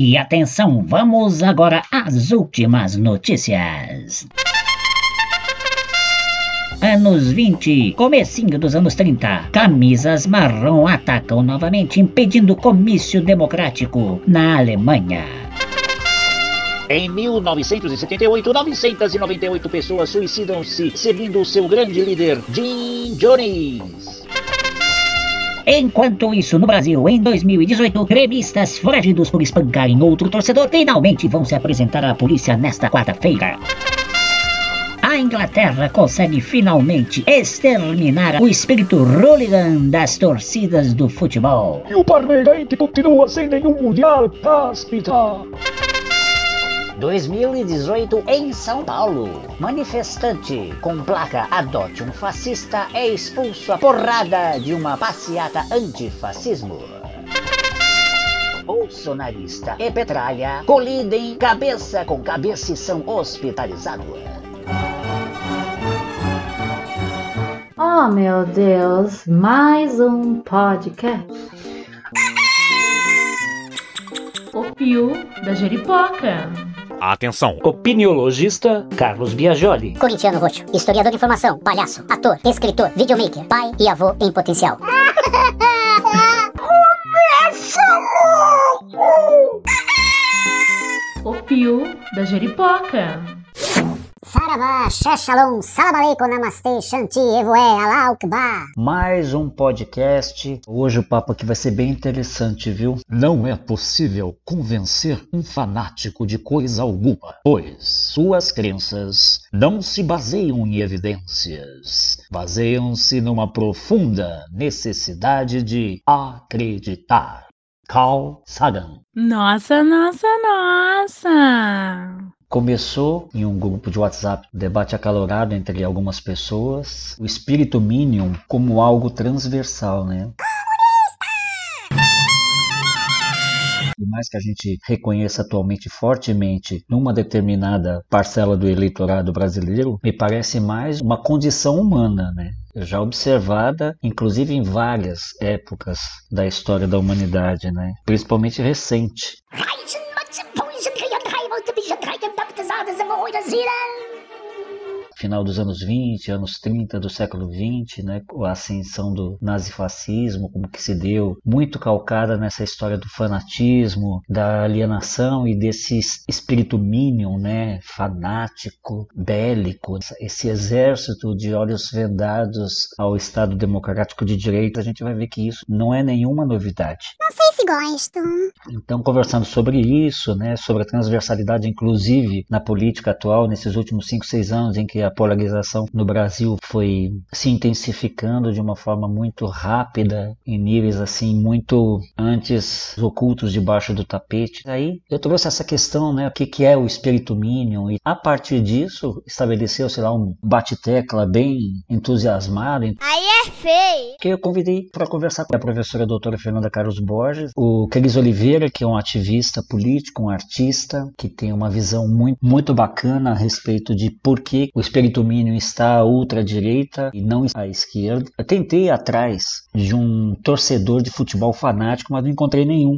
E atenção, vamos agora às últimas notícias. Anos 20, comecinho dos anos 30, camisas marrom atacam novamente impedindo comício democrático na Alemanha. Em 1978, 998 pessoas suicidam-se, seguindo seu grande líder, Jim Jones. Enquanto isso, no Brasil, em 2018, gremistas foragidos por espancarem outro torcedor finalmente vão se apresentar à polícia nesta quarta-feira. A Inglaterra consegue finalmente exterminar o espírito hooligan das torcidas do futebol. E o Parmeirante continua sem nenhum mundial, hospital. 2018 em São Paulo. Manifestante com placa Adote um Fascista é expulso a porrada de uma passeata antifascismo. Bolsonarista e Petralha colidem cabeça com cabeça e são hospitalizados. Oh meu Deus, mais um podcast. O Pio da Jeripoca. Atenção! Opiniologista Carlos Biagioli. Corintiano Roxo, historiador de informação, palhaço, ator, escritor, videomaker, pai e avô em potencial. Começa logo! O Pio da Jeripoca. Saravá, Shalom, Salabaleikum, Namastê, Shanti, Evoé, Allah Akbar. Mais um podcast. Hoje o papo aqui vai ser bem interessante, viu? Não é possível convencer um fanático de coisa alguma, pois suas crenças não se baseiam em evidências, baseiam-se numa profunda necessidade de acreditar. Carl Sagan. Nossa, nossa, nossa! Começou em um grupo de WhatsApp, debate acalorado entre algumas pessoas, o espírito Minion como algo transversal, né? Por mais que a gente reconheça atualmente fortemente numa determinada parcela do eleitorado brasileiro, me parece mais uma condição humana, né? já observada, inclusive em várias épocas da história da humanidade, né? principalmente recente. Beruhigt das Sie? Final dos anos 20, anos 30 do século 20, né, a ascensão do nazifascismo, como que se deu, muito calcada nessa história do fanatismo, da alienação e desse espírito minion, né, fanático, bélico, esse exército de olhos vendados ao Estado Democrático de Direito, a gente vai ver que isso não é nenhuma novidade. Não sei se gosto. Então, conversando sobre isso, né, sobre a transversalidade, inclusive na política atual, nesses últimos 5, 6 anos em que a polarização no Brasil foi se intensificando de uma forma muito rápida, em níveis assim muito antes ocultos debaixo do tapete. Aí eu trouxe essa questão, né, o que, que é o espírito mínimo, e a partir disso estabeleceu, sei lá, um bate-tecla bem entusiasmado. Aí é feio! Que eu convidei para conversar com a professora doutora Fernanda Carlos Borges, o Cris Oliveira, que é um ativista político, um artista, que tem uma visão muito, muito bacana a respeito de por que o espírito mínimo está à ultradireita e não à esquerda. Eu tentei ir atrás de um torcedor de futebol fanático, mas não encontrei nenhum.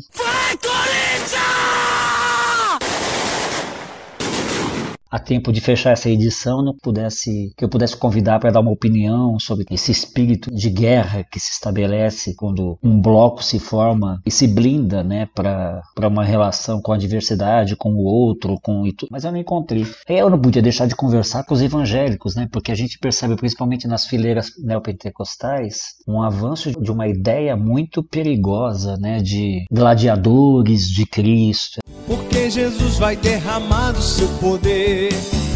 A tempo de fechar essa edição, não pudesse que eu pudesse convidar para dar uma opinião sobre esse espírito de guerra que se estabelece quando um bloco se forma e se blinda, né, para uma relação com a diversidade, com o outro, com e tudo. Mas eu não encontrei. Eu não podia deixar de conversar com os evangélicos, né, porque a gente percebe principalmente nas fileiras neopentecostais um avanço de uma ideia muito perigosa, né, de gladiadores de Cristo. Porque Jesus vai derramar o seu poder yeah.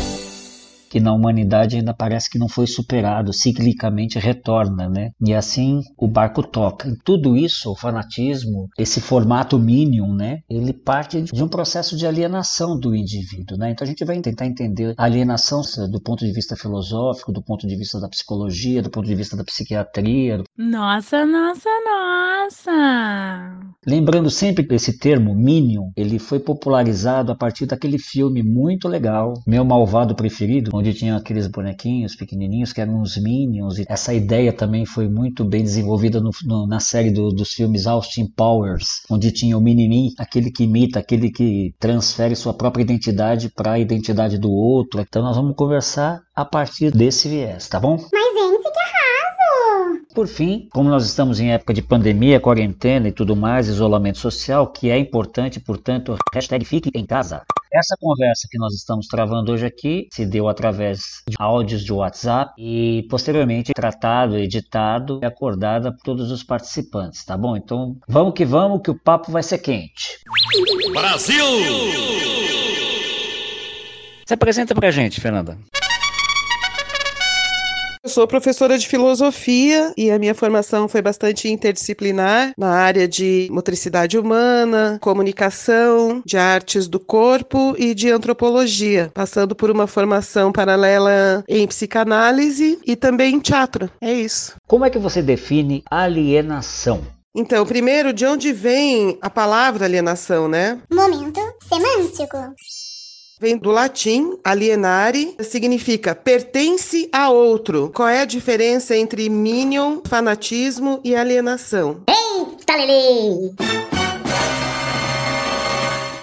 Que na humanidade ainda parece que não foi superado, ciclicamente retorna, né? E assim o barco toca. E tudo isso, o fanatismo, esse formato mínimo, né? Ele parte de um processo de alienação do indivíduo, né? Então a gente vai tentar entender a alienação do ponto de vista filosófico, do ponto de vista da psicologia, do ponto de vista da psiquiatria. Nossa, nossa, nossa! Lembrando sempre que esse termo Minion, ele foi popularizado a partir daquele filme muito legal, Meu Malvado Preferido, onde tinha aqueles bonequinhos pequenininhos que eram os Minions. E essa ideia também foi muito bem desenvolvida no, no, na série do, dos filmes Austin Powers, onde tinha o Mini-Me, aquele que imita, aquele que transfere sua própria identidade para a identidade do outro. Então nós vamos conversar a partir desse viés, tá bom? Mas, gente, que arraso! Por fim, como nós estamos em época de pandemia, quarentena e tudo mais, isolamento social, que é importante, portanto, hashtag fique em casa. Essa conversa que nós estamos travando hoje aqui se deu através de áudios de WhatsApp e posteriormente tratado, editado e acordada por todos os participantes, tá bom? Então vamos que vamos que o papo vai ser quente. Brasil! Se apresenta pra gente, Fernanda. Eu sou professora de filosofia e a minha formação foi bastante interdisciplinar na área de motricidade humana, comunicação, de artes do corpo e de antropologia, passando por uma formação paralela em psicanálise e também em teatro. É isso. Como é que você define alienação? Então, primeiro, de onde vem a palavra alienação, né? Momento semântico. Vem do latim, alienare, significa pertence a outro. Qual é a diferença entre minion, fanatismo e alienação? Eita, Lele!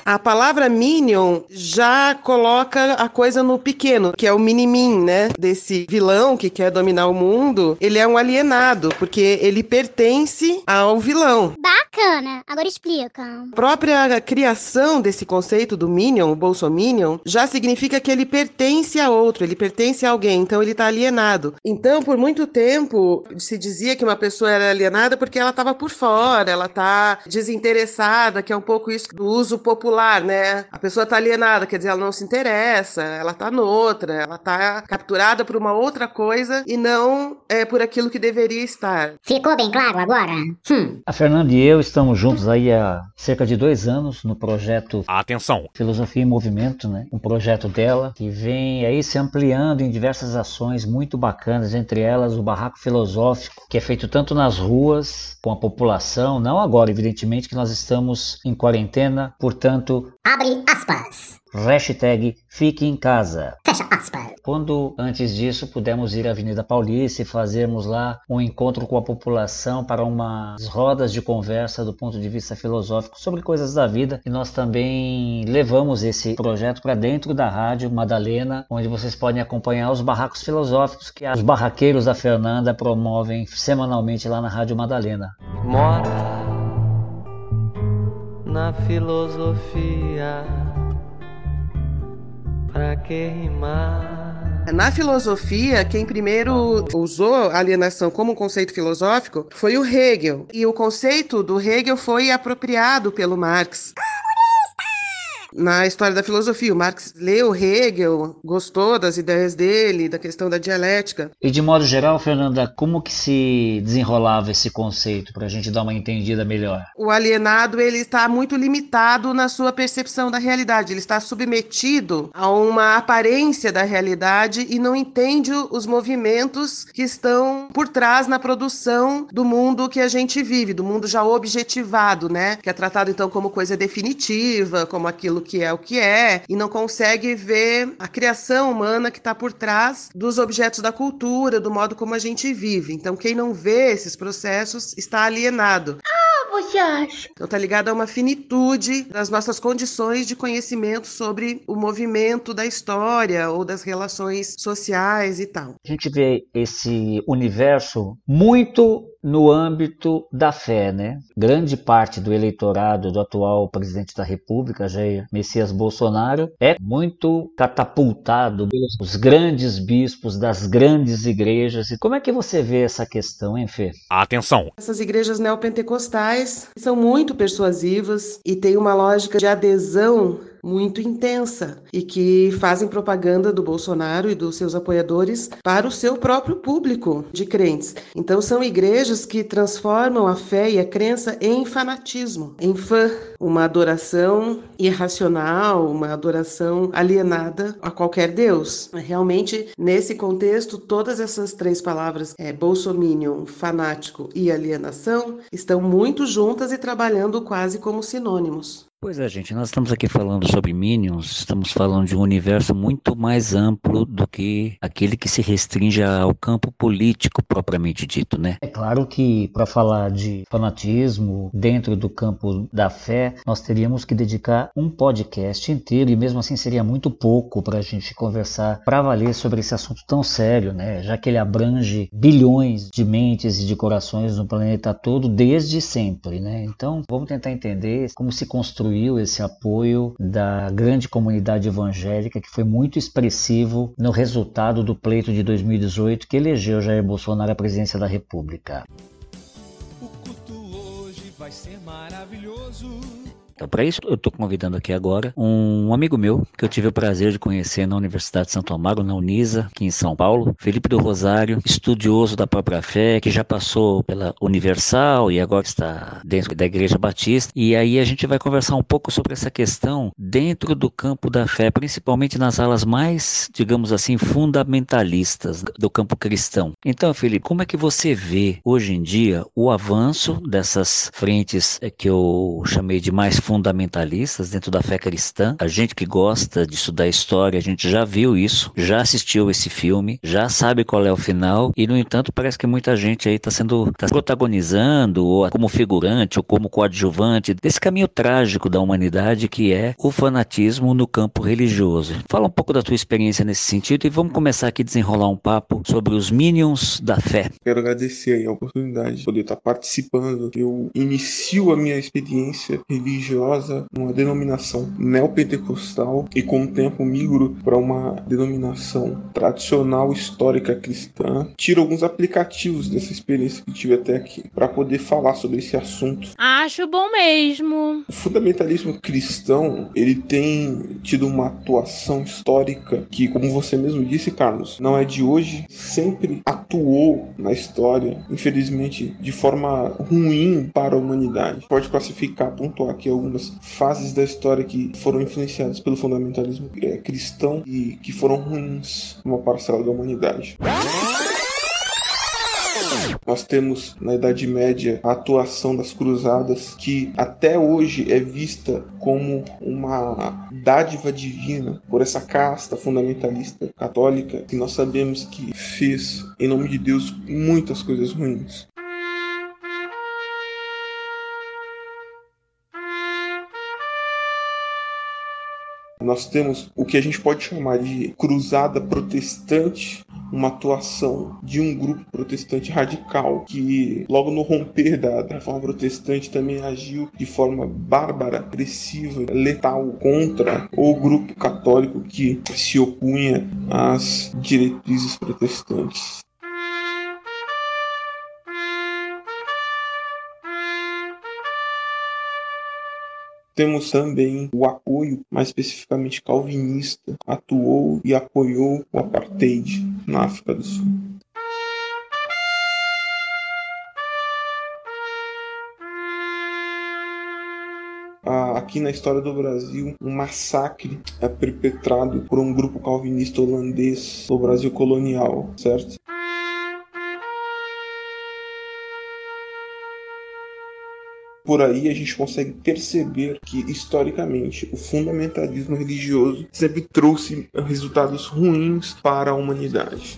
A palavra minion já coloca a coisa no pequeno, que é o minimin, né? Desse vilão que quer dominar o mundo. Ele é um alienado, porque ele pertence ao vilão. Bacana. Agora explica. A própria criação desse conceito do minion, o bolsominion, já significa que ele pertence a outro, ele pertence a alguém, então ele está alienado. Então, por muito tempo, se dizia que uma pessoa era alienada porque ela estava por fora, ela está desinteressada, que é um pouco isso do uso popular, né? A pessoa está alienada, quer dizer, ela não se interessa, ela está noutra, ela está capturada por uma outra coisa e não é por aquilo que deveria estar. Ficou bem claro agora? Hum. A Fernanda e eu estamos juntos aí há cerca de dois anos no projeto Atenção! Filosofia em Movimento, né? Um projeto dela que vem aí se ampliando em diversas ações muito bacanas, entre elas o Barraco Filosófico, que é feito tanto nas ruas com a população, não agora, evidentemente, que nós estamos em quarentena, portanto, Abre aspas. hashtag fique em casa. Fecha aspas. Quando antes disso pudemos ir à Avenida Paulista e fazermos lá um encontro com a população para umas rodas de conversa do ponto de vista filosófico sobre coisas da vida, e nós também levamos esse projeto para dentro da rádio Madalena, onde vocês podem acompanhar os barracos filosóficos que os barraqueiros da Fernanda promovem semanalmente lá na Rádio Madalena. mora na filosofia. Pra que rimar? Na filosofia, quem primeiro usou a alienação como um conceito filosófico foi o Hegel. E o conceito do Hegel foi apropriado pelo Marx. Na história da filosofia, o Marx leu Hegel, gostou das ideias dele, da questão da dialética. E de modo geral, Fernanda, como que se desenrolava esse conceito para a gente dar uma entendida melhor? O alienado ele está muito limitado na sua percepção da realidade. Ele está submetido a uma aparência da realidade e não entende os movimentos que estão por trás na produção do mundo que a gente vive, do mundo já objetivado, né? Que é tratado então como coisa definitiva, como aquilo que é o que é, e não consegue ver a criação humana que está por trás dos objetos da cultura, do modo como a gente vive. Então, quem não vê esses processos está alienado. Você acha? Então tá ligado a uma finitude das nossas condições de conhecimento sobre o movimento da história ou das relações sociais e tal. A gente vê esse universo muito no âmbito da fé, né? Grande parte do eleitorado do atual presidente da República, Jair Messias Bolsonaro, é muito catapultado pelos grandes bispos das grandes igrejas. E como é que você vê essa questão, hein, Fê? Atenção! Essas igrejas neopentecostais são muito persuasivas e têm uma lógica de adesão muito intensa e que fazem propaganda do Bolsonaro e dos seus apoiadores para o seu próprio público de crentes. Então são igrejas que transformam a fé e a crença em fanatismo, em fã, uma adoração irracional, uma adoração alienada a qualquer Deus. Realmente, nesse contexto, todas essas três palavras, é, bolsominion, fanático e alienação, estão muito juntas e trabalhando quase como sinônimos. Pois é, gente, nós estamos aqui falando sobre Minions, estamos falando de um universo muito mais amplo do que aquele que se restringe ao campo político propriamente dito, né? É claro que para falar de fanatismo dentro do campo da fé, nós teríamos que dedicar um podcast inteiro e mesmo assim seria muito pouco para a gente conversar para valer sobre esse assunto tão sério, né? Já que ele abrange bilhões de mentes e de corações no planeta todo desde sempre, né? Então, vamos tentar entender como se construiu construiu esse apoio da grande comunidade evangélica, que foi muito expressivo no resultado do pleito de 2018 que elegeu Jair Bolsonaro à presidência da República. O culto hoje vai ser maravilhoso. Então, para isso, eu estou convidando aqui agora um amigo meu que eu tive o prazer de conhecer na Universidade de Santo Amaro, na Unisa, aqui em São Paulo, Felipe do Rosário, estudioso da própria fé, que já passou pela Universal e agora está dentro da Igreja Batista. E aí a gente vai conversar um pouco sobre essa questão dentro do campo da fé, principalmente nas alas mais, digamos assim, fundamentalistas do campo cristão. Então, Felipe, como é que você vê hoje em dia o avanço dessas frentes que eu chamei de mais fundamentalistas dentro da fé cristã. A gente que gosta de estudar história, a gente já viu isso, já assistiu esse filme, já sabe qual é o final e no entanto parece que muita gente aí está sendo tá protagonizando ou como figurante ou como coadjuvante desse caminho trágico da humanidade que é o fanatismo no campo religioso. Fala um pouco da tua experiência nesse sentido e vamos começar aqui a desenrolar um papo sobre os minions da fé. Quero agradecer a oportunidade de poder estar participando. Eu inicio a minha experiência religiosa religiosa, uma denominação neopentecostal e com o tempo migro para uma denominação tradicional histórica cristã. Tiro alguns aplicativos dessa experiência que tive até aqui para poder falar sobre esse assunto. Acho bom mesmo. O fundamentalismo cristão, ele tem tido uma atuação histórica que, como você mesmo disse, Carlos, não é de hoje, sempre atuou na história, infelizmente, de forma ruim para a humanidade. Pode classificar, pontuar aqui algumas fases da história que foram influenciadas pelo fundamentalismo é, cristão e que foram ruins uma parcela da humanidade. Nós temos na Idade Média a atuação das cruzadas, que até hoje é vista como uma dádiva divina por essa casta fundamentalista católica, que nós sabemos que fez, em nome de Deus, muitas coisas ruins. Nós temos o que a gente pode chamar de cruzada protestante, uma atuação de um grupo protestante radical que, logo no romper da, da reforma protestante, também agiu de forma bárbara, agressiva, letal contra o grupo católico que se opunha às diretrizes protestantes. Temos também o apoio, mais especificamente calvinista, atuou e apoiou o apartheid na África do Sul. aqui na história do Brasil um massacre é perpetrado por um grupo calvinista holandês no Brasil colonial, certo? Por aí a gente consegue perceber que, historicamente, o fundamentalismo religioso sempre trouxe resultados ruins para a humanidade.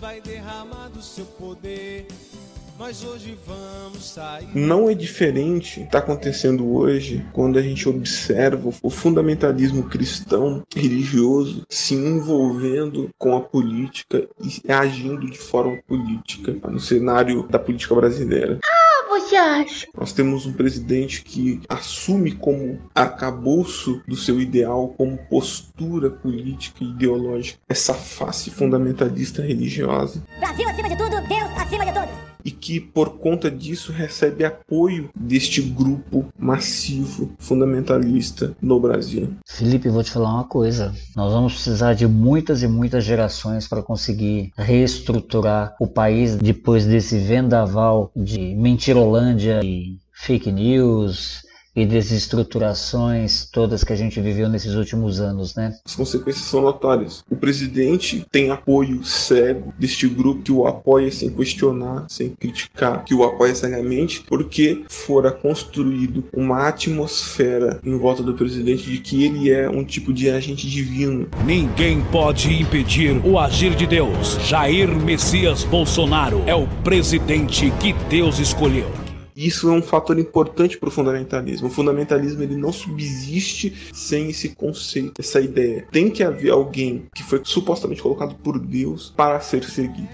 Não é diferente está acontecendo hoje quando a gente observa o fundamentalismo cristão religioso se envolvendo com a política e agindo de forma política no cenário da política brasileira. Ah! Você acha? Nós temos um presidente que assume como arcabouço do seu ideal, como postura política e ideológica, essa face fundamentalista religiosa. Brasil acima de tudo, Deus acima de tudo. E que por conta disso recebe apoio deste grupo massivo fundamentalista no Brasil. Felipe, vou te falar uma coisa. Nós vamos precisar de muitas e muitas gerações para conseguir reestruturar o país depois desse vendaval de mentirolândia e fake news e desestruturações todas que a gente viveu nesses últimos anos, né? As consequências são notórias. O presidente tem apoio cego deste grupo que o apoia sem questionar, sem criticar, que o apoia cegamente, porque fora construído uma atmosfera em volta do presidente de que ele é um tipo de agente divino. Ninguém pode impedir o agir de Deus. Jair Messias Bolsonaro é o presidente que Deus escolheu. Isso é um fator importante para o fundamentalismo. O fundamentalismo ele não subsiste sem esse conceito, essa ideia. Tem que haver alguém que foi supostamente colocado por Deus para ser seguido.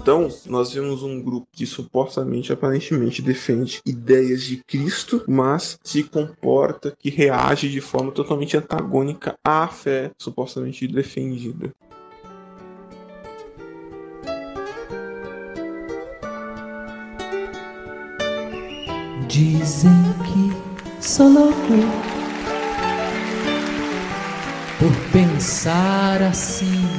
Então, nós vemos um grupo que supostamente, aparentemente, defende ideias de Cristo, mas se comporta, que reage de forma totalmente antagônica à fé supostamente defendida. Dizem que sou louco por pensar assim.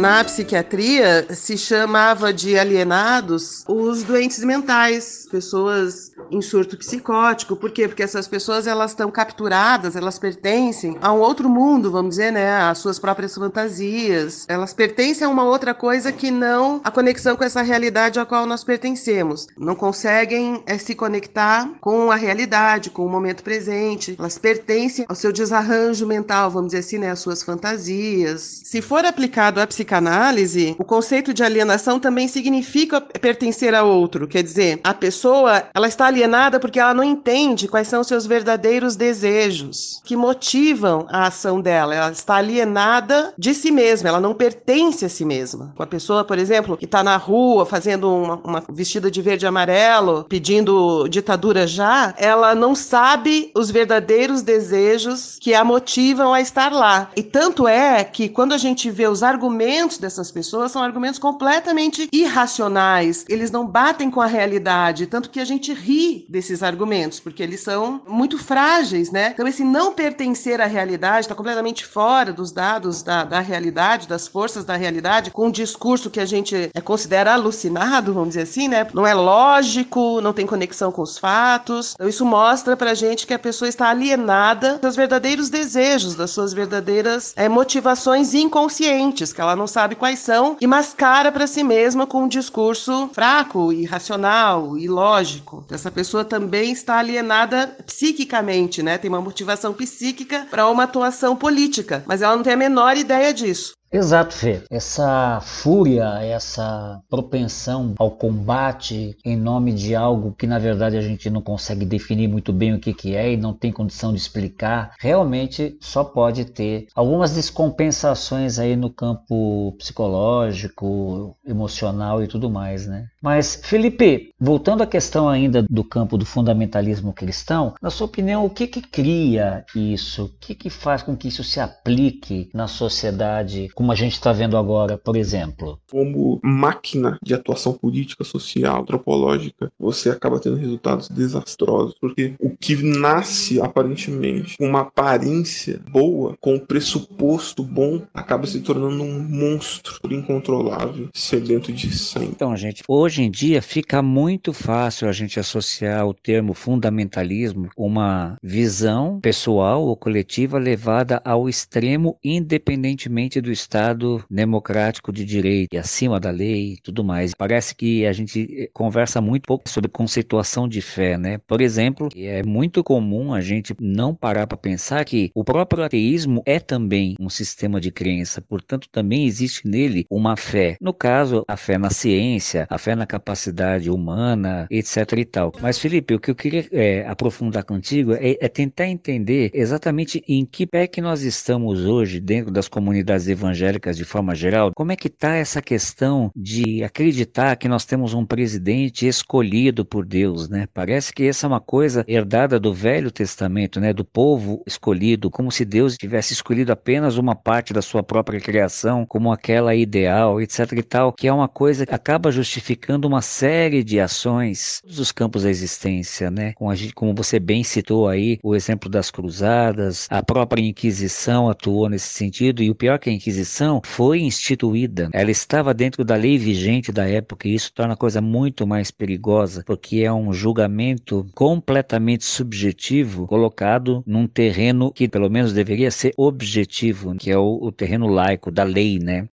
Na psiquiatria se chamava de alienados os doentes mentais, pessoas em surto psicótico. Por quê? Porque essas pessoas elas estão capturadas, elas pertencem a um outro mundo, vamos dizer, né? Às suas próprias fantasias. Elas pertencem a uma outra coisa que não a conexão com essa realidade a qual nós pertencemos. Não conseguem é, se conectar com a realidade, com o momento presente. Elas pertencem ao seu desarranjo mental, vamos dizer assim, né? Às suas fantasias. Se for aplicado à psicanálise, o conceito de alienação também significa pertencer a outro. Quer dizer, a pessoa ela está alienada porque ela não entende quais são seus verdadeiros desejos que motivam a ação dela. Ela está alienada de si mesma, ela não pertence a si mesma. Com a pessoa, por exemplo, que está na rua fazendo uma, uma vestida de verde e amarelo, pedindo ditadura já, ela não sabe os verdadeiros desejos que a motivam a estar lá. E tanto é que quando a gente vê os argumentos dessas pessoas, são argumentos completamente irracionais. Eles não batem com a realidade, tanto que a gente ri desses argumentos, porque eles são muito frágeis, né? Então, esse não pertencer à realidade está completamente fora dos dados da, da realidade, das forças da realidade, com um discurso que a gente é, considera alucinado, vamos dizer assim, né? Não é lógico, não tem conexão com os fatos. Então, isso mostra pra gente que a pessoa está alienada dos verdadeiros desejos, das suas verdadeiras é, motivações inconscientes, que ela não sabe quais são, e mascara para si mesma com um discurso fraco, irracional, ilógico. Essa pessoa também está alienada psiquicamente, né? Tem uma motivação psíquica para uma atuação política, mas ela não tem a menor ideia disso. Exato, Fê. Essa fúria, essa propensão ao combate em nome de algo que na verdade a gente não consegue definir muito bem o que, que é e não tem condição de explicar, realmente só pode ter algumas descompensações aí no campo psicológico, emocional e tudo mais, né? Mas, Felipe, voltando à questão ainda do campo do fundamentalismo cristão, na sua opinião, o que que cria isso? O que que faz com que isso se aplique na sociedade como a gente está vendo agora, por exemplo? Como máquina de atuação política, social, antropológica, você acaba tendo resultados desastrosos, porque o que nasce aparentemente com uma aparência boa, com um pressuposto bom, acaba se tornando um monstro incontrolável, sedento de sangue. Então, gente, hoje em dia fica muito fácil a gente associar o termo fundamentalismo uma visão pessoal ou coletiva levada ao extremo independentemente do Estado democrático de direito e acima da lei e tudo mais. Parece que a gente conversa muito pouco sobre conceituação de fé, né? Por exemplo, é muito comum a gente não parar para pensar que o próprio ateísmo é também um sistema de crença, portanto também existe nele uma fé. No caso, a fé na ciência, a fé na capacidade humana, etc e tal. Mas Felipe, o que eu queria é, aprofundar contigo é, é tentar entender exatamente em que pé que nós estamos hoje dentro das comunidades evangélicas de forma geral, como é que está essa questão de acreditar que nós temos um presidente escolhido por Deus, né? Parece que essa é uma coisa herdada do Velho Testamento, né? Do povo escolhido, como se Deus tivesse escolhido apenas uma parte da sua própria criação, como aquela ideal, etc e tal, que é uma coisa que acaba justificando uma série de ações dos campos da existência, né? Como você bem citou aí, o exemplo das cruzadas, a própria Inquisição atuou nesse sentido, e o pior é que a Inquisição foi instituída, ela estava dentro da lei vigente da época, e isso torna a coisa muito mais perigosa, porque é um julgamento completamente subjetivo colocado num terreno que pelo menos deveria ser objetivo, que é o, o terreno laico da lei, né?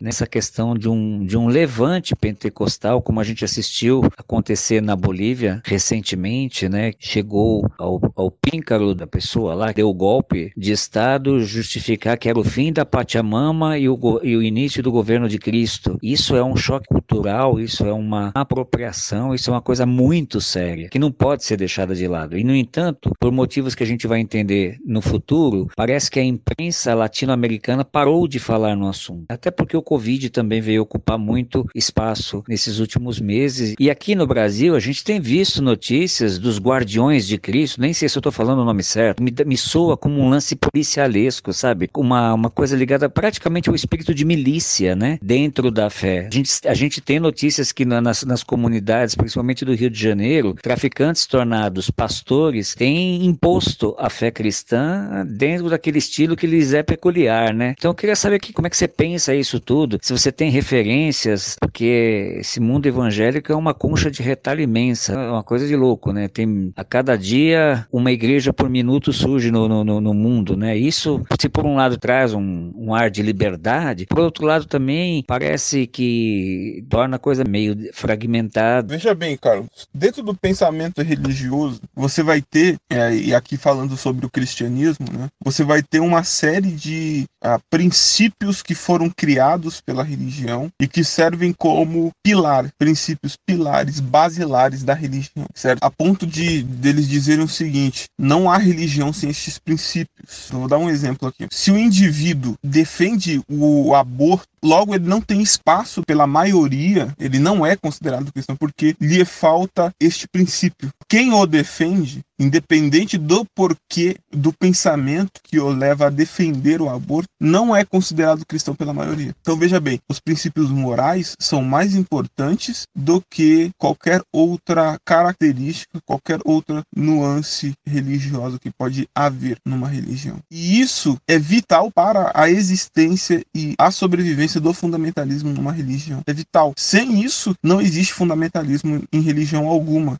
Nessa questão de um, de um levante pentecostal, como a gente assistiu acontecer na Bolívia recentemente, né? Chegou ao, ao píncaro da pessoa lá, deu o golpe de Estado, justificar que era o fim da Pachamama e o, e o início do governo de Cristo. Isso é um choque cultural, isso é uma apropriação, isso é uma coisa muito séria, que não pode ser deixada de lado. E, no entanto, por motivos que a gente vai entender no futuro, parece que a imprensa latino-americana parou de falar no assunto. Até porque o Covid também veio ocupar muito espaço nesses últimos meses. E aqui no Brasil, a gente tem visto notícias dos guardiões de Cristo, nem sei se eu estou falando o nome certo, me, me soa como um lance policialesco, sabe? Uma, uma coisa ligada praticamente ao espírito de milícia, né? Dentro da fé. A gente, a gente tem notícias que nas, nas comunidades, principalmente do Rio de Janeiro, traficantes tornados pastores têm imposto a fé cristã dentro daquele estilo que lhes é peculiar, né? Então eu queria saber aqui como é que você pensa isso tudo tudo, se você tem referências, porque esse mundo evangélico é uma concha de retalho imensa, é uma coisa de louco, né? Tem a cada dia uma igreja por minuto surge no, no, no mundo, né? Isso, se por um lado traz um, um ar de liberdade, por outro lado também parece que torna a coisa meio fragmentada. Veja bem, Carlos, dentro do pensamento religioso, você vai ter, é, e aqui falando sobre o cristianismo, né? Você vai ter uma série de ah, princípios que foram criados pela religião e que servem como pilar, princípios pilares basilares da religião, certo? A ponto de deles dizerem o seguinte: não há religião sem estes princípios. Vou dar um exemplo aqui. Se o indivíduo defende o aborto Logo, ele não tem espaço pela maioria, ele não é considerado cristão porque lhe falta este princípio. Quem o defende, independente do porquê do pensamento que o leva a defender o aborto, não é considerado cristão pela maioria. Então veja bem, os princípios morais são mais importantes do que qualquer outra característica, qualquer outra nuance religiosa que pode haver numa religião. E isso é vital para a existência e a sobrevivência do fundamentalismo numa religião. É vital. Sem isso, não existe fundamentalismo em religião alguma.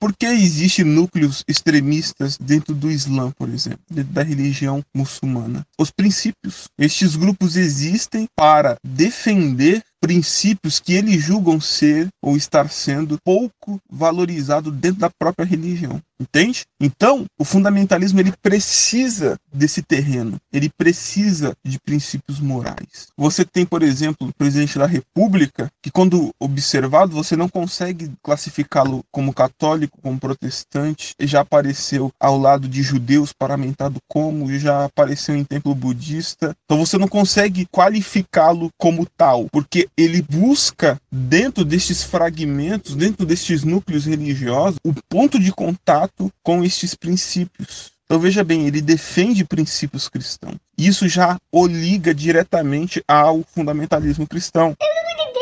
Por que existem núcleos extremistas dentro do Islã, por exemplo, dentro da religião muçulmana? Os princípios. Estes grupos existem para defender princípios que eles julgam ser ou estar sendo pouco valorizado dentro da própria religião. Entende? Então, o fundamentalismo ele precisa desse terreno, ele precisa de princípios morais. Você tem, por exemplo, o presidente da República, que quando observado, você não consegue classificá-lo como católico, como protestante, já apareceu ao lado de judeus paramentado como, já apareceu em templo budista. Então você não consegue qualificá-lo como tal, porque ele busca dentro destes fragmentos, dentro destes núcleos religiosos, o ponto de contato com estes princípios. Então veja bem, ele defende princípios cristãos. Isso já o liga diretamente ao fundamentalismo cristão. Eu não entendo.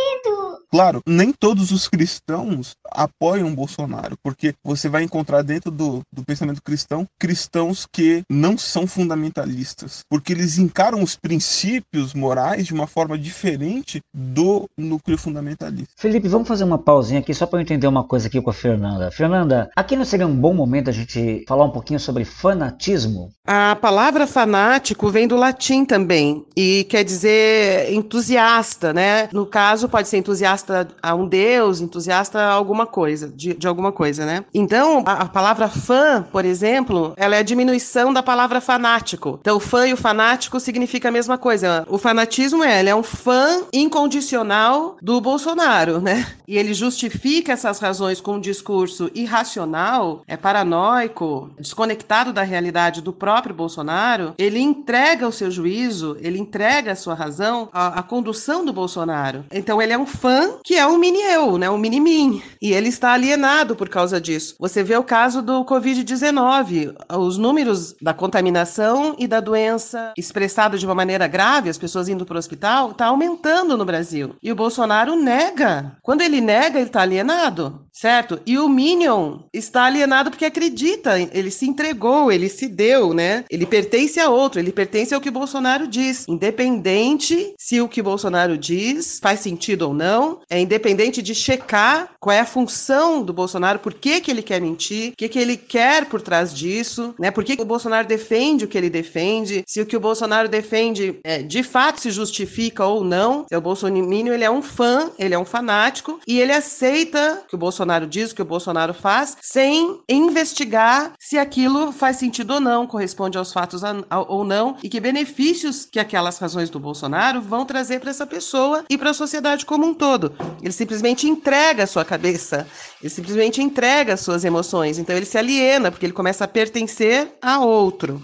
Claro, nem todos os cristãos apoiam Bolsonaro, porque você vai encontrar dentro do, do pensamento cristão cristãos que não são fundamentalistas, porque eles encaram os princípios morais de uma forma diferente do núcleo fundamentalista. Felipe, vamos fazer uma pausinha aqui só para eu entender uma coisa aqui com a Fernanda. Fernanda, aqui não seria um bom momento a gente falar um pouquinho sobre fanatismo? A palavra fanático vem do latim também e quer dizer entusiasta, né? No caso, pode ser entusiasta a um deus, entusiasta a alguma coisa, de, de alguma coisa, né? Então, a, a, palavra fã, por exemplo, ela é a diminuição da palavra fanático. Então, fã e o fanático significa a mesma coisa. O fanatismo é, ele é um fã incondicional do Bolsonaro, né? E ele justifica essas razões com um discurso irracional, é paranoico, desconectado da realidade do próprio Bolsonaro. Ele entrega o seu juízo, ele entrega a sua razão à, à condução do Bolsonaro. Então, ele é um fã que é um mini eu, né? Um mini mim. E ele está alienado por causa disso. Você vê o caso do Covid-19, os números da contaminação e da doença expressado de uma maneira grave, as pessoas indo para o hospital, está aumentando no Brasil. E o Bolsonaro nega. Quando ele nega, ele está alienado, certo? E o Minion está alienado porque acredita, ele se entregou, ele se deu, né? Ele pertence a outro, ele pertence ao que o Bolsonaro diz. Independente se o que o Bolsonaro diz faz sentido ou não, é independente de checar qual é a função do Bolsonaro, por que, que ele quer mentir, o que, que ele quer por trás disso, né? Por que, que o Bolsonaro defende o que ele defende, se o que o Bolsonaro defende é, de fato se justifica ou não. O Bolsonaro ele é um fã, ele é um fanático e ele aceita o que o Bolsonaro diz, o que o Bolsonaro faz, sem investigar se aquilo faz sentido ou não, corresponde aos fatos ou não, e que benefícios que aquelas razões do Bolsonaro vão trazer para essa pessoa e para a sociedade como um todo. Ele simplesmente entrega a sua cabeça, ele simplesmente entrega as suas emoções. Então ele se aliena, porque ele começa a pertencer a outro.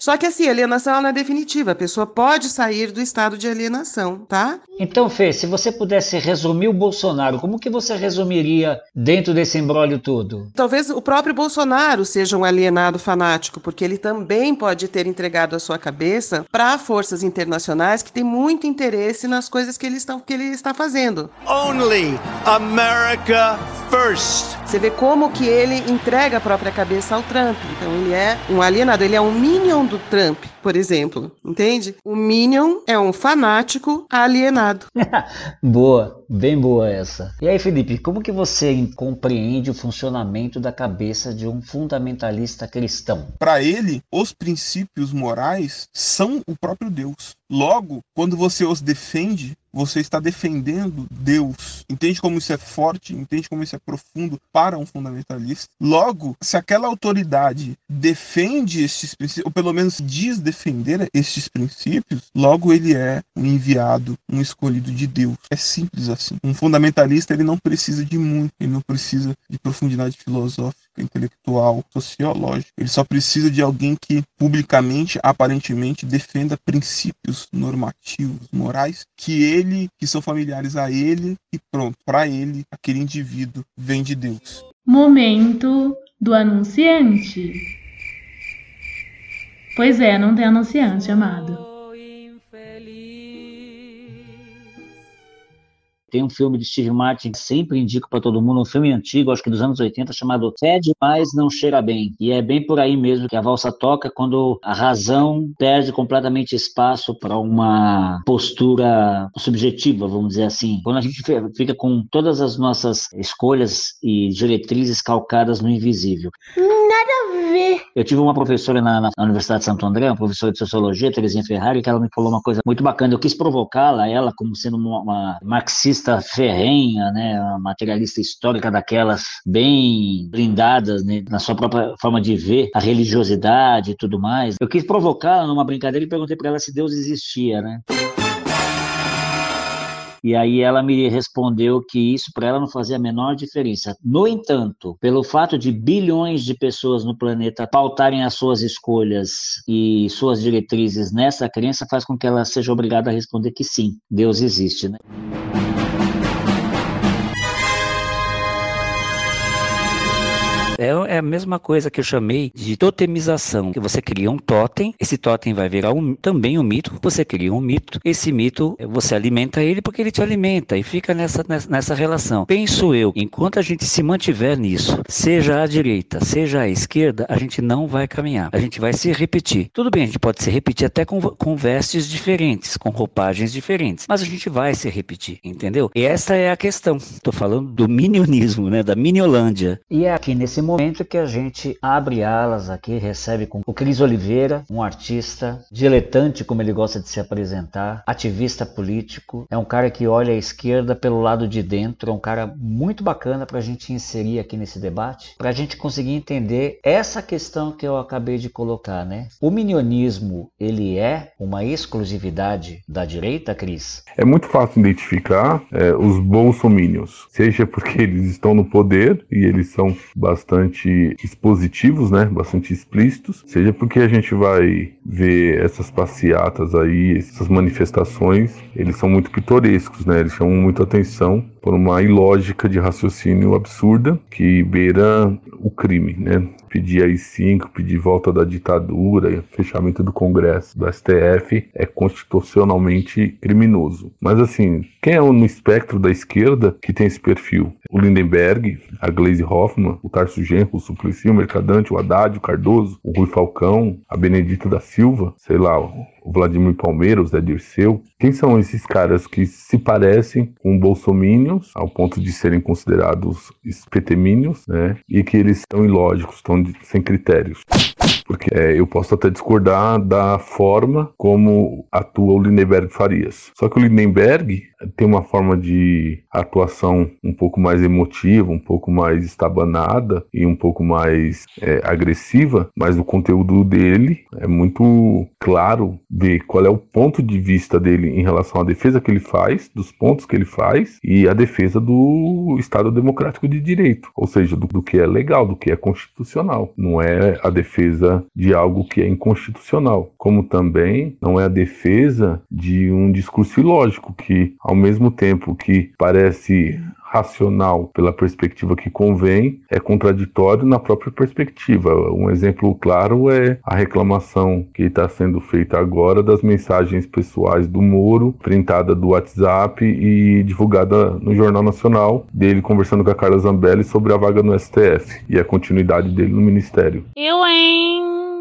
Só que assim, a alienação ela não é definitiva. A pessoa pode sair do estado de alienação, tá? Então, Fê, se você pudesse resumir o Bolsonaro, como que você resumiria dentro desse embrólio todo? Talvez o próprio Bolsonaro seja um alienado fanático, porque ele também pode ter entregado a sua cabeça para forças internacionais que têm muito interesse nas coisas que ele, está, que ele está fazendo. Only America first. Você vê como que ele entrega a própria cabeça ao Trump. Então ele é um alienado, ele é um minion do Trump, por exemplo, entende? O Minion é um fanático alienado. boa, bem boa essa. E aí, Felipe, como que você compreende o funcionamento da cabeça de um fundamentalista cristão? Para ele, os princípios morais são o próprio Deus. Logo, quando você os defende, você está defendendo Deus. Entende como isso é forte? Entende como isso é profundo para um fundamentalista? Logo, se aquela autoridade defende estes princípios, ou pelo menos diz defender estes princípios, logo ele é um enviado, um escolhido de Deus. É simples assim. Um fundamentalista ele não precisa de muito, ele não precisa de profundidade filosófica, intelectual, sociológica. Ele só precisa de alguém que publicamente, aparentemente, defenda princípios normativos, morais, que ele que são familiares a ele, e pronto, para ele, aquele indivíduo vem de Deus. Momento do anunciante. Pois é, não tem anunciante, amado. Tem um filme de Steve Martin que sempre indico para todo mundo, um filme antigo, acho que dos anos 80, chamado Fede Mas Não Cheira Bem. E é bem por aí mesmo que a valsa toca quando a razão perde completamente espaço para uma postura subjetiva, vamos dizer assim. Quando a gente fica com todas as nossas escolhas e diretrizes calcadas no invisível. Nada a ver. Eu tive uma professora na, na Universidade de Santo André, uma professora de sociologia, Terezinha Ferrari, que ela me falou uma coisa muito bacana. Eu quis provocá-la, ela, como sendo uma, uma marxista materialista ferrenha, né, uma materialista histórica daquelas bem blindadas né, na sua própria forma de ver a religiosidade e tudo mais. Eu quis provocá-la numa brincadeira e perguntei para ela se Deus existia, né? E aí ela me respondeu que isso para ela não fazia a menor diferença. No entanto, pelo fato de bilhões de pessoas no planeta pautarem as suas escolhas e suas diretrizes nessa crença, faz com que ela seja obrigada a responder que sim, Deus existe, né? É, é a mesma coisa que eu chamei de totemização. Que você cria um totem, esse totem vai virar um, também um mito. Você cria um mito, esse mito você alimenta ele porque ele te alimenta e fica nessa, nessa, relação. Penso eu, enquanto a gente se mantiver nisso, seja à direita, seja à esquerda, a gente não vai caminhar. A gente vai se repetir. Tudo bem, a gente pode se repetir até com, com vestes diferentes, com roupagens diferentes, mas a gente vai se repetir, entendeu? E essa é a questão. Estou falando do minionismo, né, da miniolândia. E é aqui nesse momento que a gente abre alas aqui, recebe com o Cris Oliveira, um artista diletante, como ele gosta de se apresentar, ativista político, é um cara que olha a esquerda pelo lado de dentro, é um cara muito bacana para a gente inserir aqui nesse debate, para a gente conseguir entender essa questão que eu acabei de colocar, né? O minionismo, ele é uma exclusividade da direita, Cris? É muito fácil identificar é, os bolsomínios, seja porque eles estão no poder e eles são bastante expositivos, né? Bastante explícitos, seja porque a gente vai ver essas passeatas aí, essas manifestações, eles são muito pitorescos, né? Eles chamam muito atenção por uma ilógica de raciocínio absurda que beira o crime, né? Pedir AI-5, pedir volta da ditadura, fechamento do Congresso, do STF, é constitucionalmente criminoso. Mas assim, quem é no espectro da esquerda que tem esse perfil? O Lindenberg, a Glaze Hoffman, o Tarso Genro, o Suplicy, o Mercadante, o Haddad, o Cardoso, o Rui Falcão, a Benedita da Silva, sei lá, o Vladimir Palmeira, o Zé Dirceu. Quem são esses caras que se parecem com bolsomínios ao ponto de serem considerados espetemínios, né? E que eles estão ilógicos, estão sem critérios. Porque é, eu posso até discordar da forma como atua o Lindenberg Farias. Só que o Lindenberg tem uma forma de atuação um pouco mais emotiva, um pouco mais estabanada e um pouco mais é, agressiva, mas o conteúdo dele é muito claro ver qual é o ponto de vista dele em relação à defesa que ele faz, dos pontos que ele faz e a defesa do Estado Democrático de Direito, ou seja, do, do que é legal, do que é constitucional. Não é a defesa de algo que é inconstitucional, como também não é a defesa de um discurso ilógico que, ao mesmo tempo que parece racional pela perspectiva que convém, é contraditório na própria perspectiva. Um exemplo claro é a reclamação que está sendo feita agora das mensagens pessoais do Moro, printada do WhatsApp e divulgada no Jornal Nacional, dele conversando com a Carla Zambelli sobre a vaga no STF e a continuidade dele no Ministério. Eu, hein?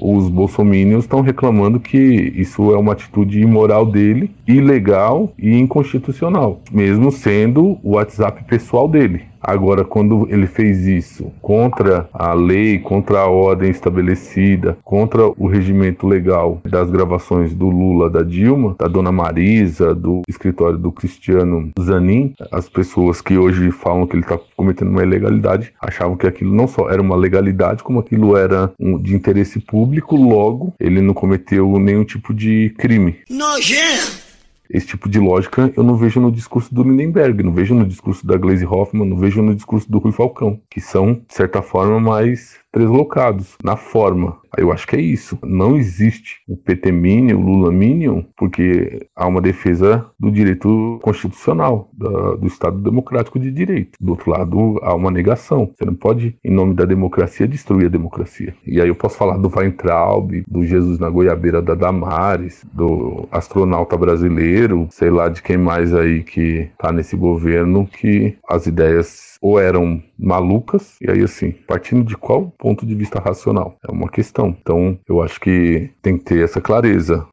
Os bolsominions estão reclamando que isso é uma atitude imoral dele, ilegal e inconstitucional, mesmo sendo o WhatsApp pessoal dele. Agora, quando ele fez isso contra a lei, contra a ordem estabelecida, contra o regimento legal das gravações do Lula, da Dilma, da Dona Marisa, do escritório do Cristiano Zanin, as pessoas que hoje falam que ele está cometendo uma ilegalidade achavam que aquilo não só era uma legalidade, como aquilo era um, de interesse público, logo ele não cometeu nenhum tipo de crime. Nojento! Esse tipo de lógica eu não vejo no discurso do Lindenberg, não vejo no discurso da Glaze Hoffman, não vejo no discurso do Rui Falcão, que são, de certa forma, mais deslocados na forma. Eu acho que é isso. Não existe o PT Minion, o Lula Minion, porque há uma defesa do direito constitucional, da, do Estado Democrático de Direito. Do outro lado, há uma negação. Você não pode, em nome da democracia, destruir a democracia. E aí eu posso falar do Weintraub, do Jesus na Goiabeira da Damares, do astronauta brasileiro, sei lá de quem mais aí que tá nesse governo, que as ideias ou eram malucas, e aí assim, partindo de qual ponto de vista racional? É uma questão. Então, eu acho que tem que ter essa clareza.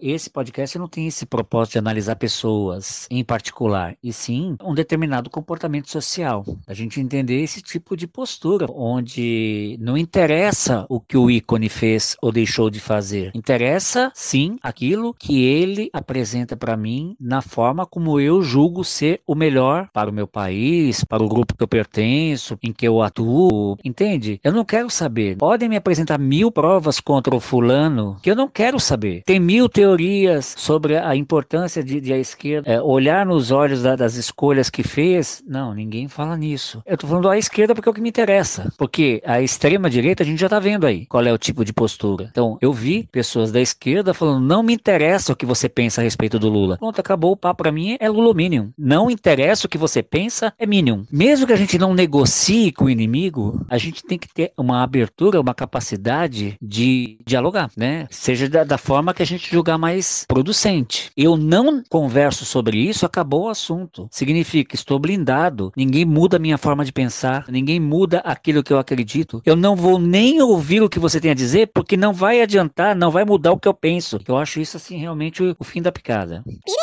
Esse podcast não tem esse propósito de analisar pessoas em particular, e sim um determinado comportamento social. A gente entender esse tipo de postura, onde não interessa o que o ícone fez ou deixou de fazer. Interessa, sim, aquilo que ele apresenta para mim na forma como eu julgo ser o melhor para o meu país, para o grupo que eu pertenço, em que eu atuo. Entende? Eu não quero saber. Podem me apresentar mil provas contra o fulano que eu não quero saber. Tem mil teorias sobre a importância de, de a esquerda é, olhar nos olhos da, das escolhas que fez. Não, ninguém fala nisso. Eu tô falando da esquerda porque é o que me interessa. Porque a extrema direita a gente já tá vendo aí qual é o tipo de postura. Então, eu vi pessoas da esquerda falando: não me interessa o que você pensa a respeito do Lula. Pronto, acabou o papo pra mim, é Lulominion. Não interessa o que você pensa, é Minion. Mesmo que a gente não negocie com o inimigo, a gente tem que ter uma abertura, uma capacidade de dialogar, né? Seja da, da forma que a gente julgar mais producente. Eu não converso sobre isso, acabou o assunto. Significa, estou blindado, ninguém muda a minha forma de pensar, ninguém muda aquilo que eu acredito. Eu não vou nem ouvir o que você tem a dizer, porque não vai adiantar, não vai mudar o que eu penso. Eu acho isso, assim, realmente o, o fim da picada. Pirei,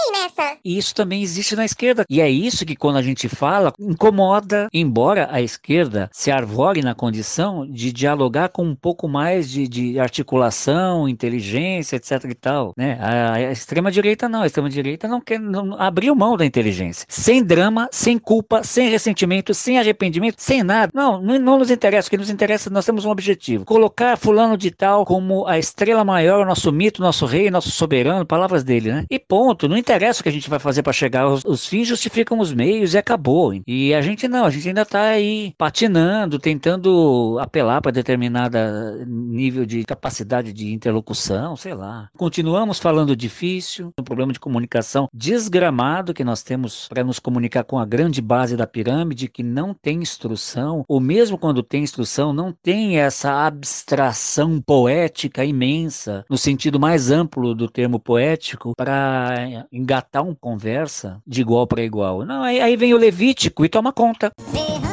E isso também existe na esquerda. E é isso que, quando a gente fala, incomoda, embora a esquerda se arvore na condição de dialogar com um pouco mais de, de articulação, inteligência, etc e tal. Né? A, a extrema-direita não. A extrema-direita não quer não, abriu mão da inteligência. Sem drama, sem culpa, sem ressentimento, sem arrependimento, sem nada. Não, não, não nos interessa. O que nos interessa, nós temos um objetivo. Colocar fulano de tal como a estrela maior, o nosso mito, nosso rei, nosso soberano, palavras dele, né? E ponto. Não interessa o que a gente vai fazer para chegar. Os, os, fins justificam os meios e acabou. E a gente não, a gente ainda tá aí patinando, tentando apelar para determinada nível de capacidade de interlocução, sei lá. Continuamos falando difícil, um problema de comunicação desgramado que nós temos para nos comunicar com a grande base da pirâmide que não tem instrução, ou mesmo quando tem instrução, não tem essa abstração poética imensa, no sentido mais amplo do termo poético, para engatar uma conversa de igual para igual. Não, aí, aí vem o Levítico e toma conta. Derrama,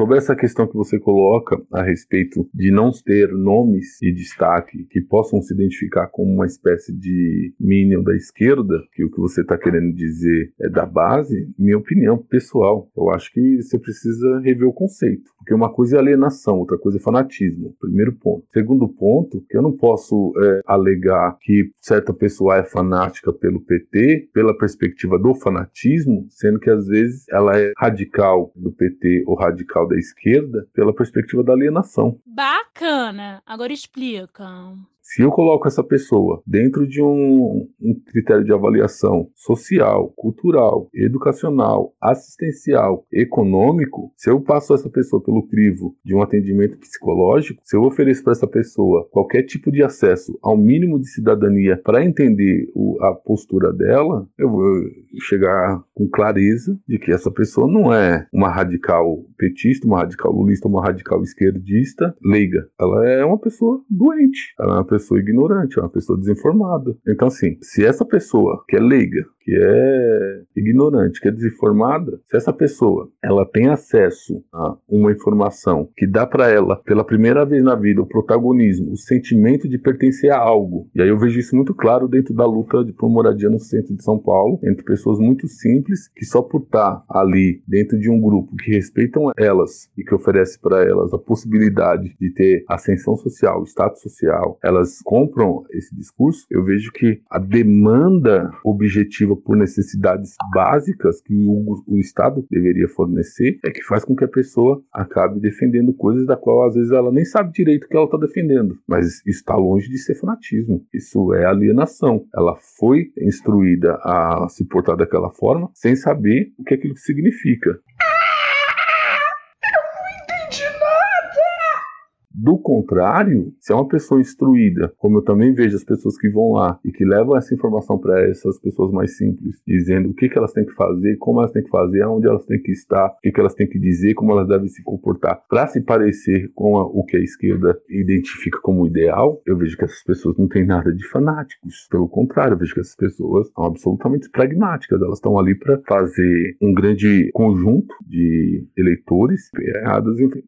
Sobre essa questão que você coloca a respeito de não ter nomes de destaque que possam se identificar como uma espécie de minion da esquerda, que o que você está querendo dizer é da base, minha opinião pessoal, eu acho que você precisa rever o conceito. Porque uma coisa é alienação, outra coisa é fanatismo. Primeiro ponto. Segundo ponto, que eu não posso é, alegar que certa pessoa é fanática pelo PT pela perspectiva do fanatismo, sendo que às vezes ela é radical do PT ou radical da esquerda pela perspectiva da alienação. Bacana. Agora explica. Se eu coloco essa pessoa dentro de um, um, critério de avaliação social, cultural, educacional, assistencial, econômico, se eu passo essa pessoa pelo crivo de um atendimento psicológico, se eu ofereço para essa pessoa qualquer tipo de acesso ao mínimo de cidadania para entender o, a postura dela, eu vou chegar com clareza de que essa pessoa não é uma radical petista, uma radical lulista, uma radical esquerdista leiga. Ela é uma pessoa doente. Ela é uma pessoa ignorante, é uma pessoa desinformada. Então, assim, se essa pessoa que é leiga, que é ignorante, que é desinformada, se essa pessoa ela tem acesso a uma informação que dá para ela pela primeira vez na vida o protagonismo, o sentimento de pertencer a algo. E aí eu vejo isso muito claro dentro da luta de por moradia no centro de São Paulo, entre pessoas muito simples que só por estar ali dentro de um grupo que respeitam elas e que oferece para elas a possibilidade de ter ascensão social, status social, elas compram esse discurso. Eu vejo que a demanda objetiva por necessidades básicas que o, o, Estado deveria fornecer, é que faz com que a pessoa acabe defendendo coisas da qual às vezes ela nem sabe direito o que ela está defendendo. Mas está longe de ser fanatismo. Isso é alienação. Ela foi instruída a se portar daquela forma sem saber o que aquilo significa. Do contrário, se é uma pessoa instruída, como eu também vejo as pessoas que vão lá e que levam essa informação para essas pessoas mais simples, dizendo o que, que elas têm que fazer, como elas têm que fazer, aonde elas têm que estar, o que, que elas têm que dizer, como elas devem se comportar, para se parecer com a, o que a esquerda identifica como ideal, eu vejo que essas pessoas não têm nada de fanáticos. Pelo contrário, eu vejo que essas pessoas são absolutamente pragmáticas. Elas estão ali para fazer um grande conjunto de eleitores